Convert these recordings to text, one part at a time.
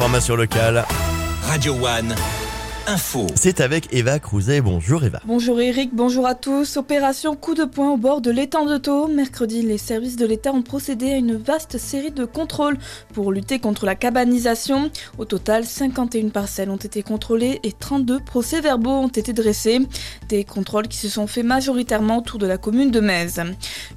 l'information locale. Radio One. Info. C'est avec Eva Crouzet. Bonjour Eva. Bonjour Eric, bonjour à tous. Opération coup de poing au bord de l'étang de Thau. Mercredi, les services de l'État ont procédé à une vaste série de contrôles pour lutter contre la cabanisation. Au total, 51 parcelles ont été contrôlées et 32 procès-verbaux ont été dressés. Des contrôles qui se sont faits majoritairement autour de la commune de Metz.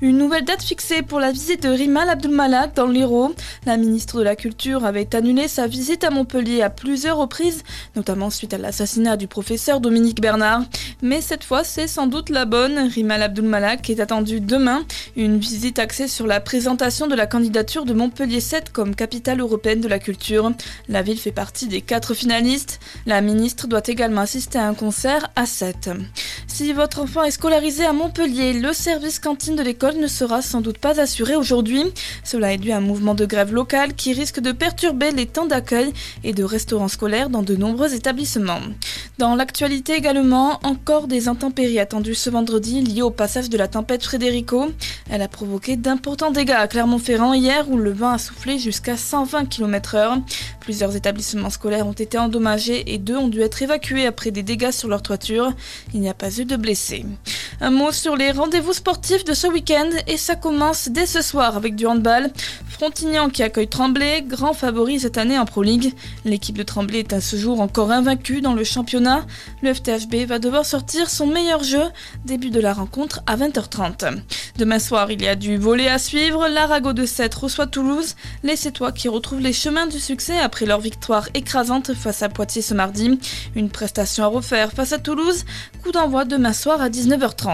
Une nouvelle date fixée pour la visite de Rimal Abdulmalak dans l'Hérault. La ministre de la Culture avait annulé sa visite à Montpellier à plusieurs reprises, notamment suite à l'assassinat l'assassinat du professeur Dominique Bernard. Mais cette fois, c'est sans doute la bonne. Rimal Abdulmalak est attendu demain. Une visite axée sur la présentation de la candidature de Montpellier 7 comme capitale européenne de la culture. La ville fait partie des quatre finalistes. La ministre doit également assister à un concert à 7. Si votre enfant est scolarisé à Montpellier, le service cantine de l'école ne sera sans doute pas assuré aujourd'hui. Cela est dû à un mouvement de grève local qui risque de perturber les temps d'accueil et de restaurants scolaires dans de nombreux établissements. Dans l'actualité également, encore des intempéries attendues ce vendredi liées au passage de la tempête Frédérico. Elle a provoqué d'importants dégâts à Clermont-Ferrand hier où le vent a soufflé jusqu'à 120 km/h. Plusieurs établissements scolaires ont été endommagés et deux ont dû être évacués après des dégâts sur leur toiture. Il n'y a pas eu de blessés. Un mot sur les rendez-vous sportifs de ce week-end et ça commence dès ce soir avec du handball. Frontignan qui accueille Tremblay, grand favori cette année en Pro League. L'équipe de Tremblay est à ce jour encore invaincue dans le championnat. Le FTHB va devoir sortir son meilleur jeu. Début de la rencontre à 20h30. Demain soir, il y a du volet à suivre. L'Arago de 7 reçoit Toulouse. Les Sétois qui retrouvent les chemins du succès après leur victoire écrasante face à Poitiers ce mardi. Une prestation à refaire face à Toulouse. Coup d'envoi demain soir à 19h30.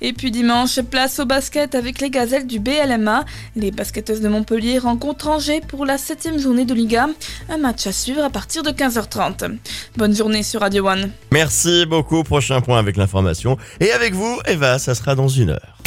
Et puis dimanche, place au basket avec les gazelles du BLMA. Les basketteuses de Montpellier rencontrent Angers pour la 7 journée de Liga. Un match à suivre à partir de 15h30. Bonne journée sur Radio One. Merci beaucoup. Prochain point avec l'information. Et avec vous, Eva, ça sera dans une heure.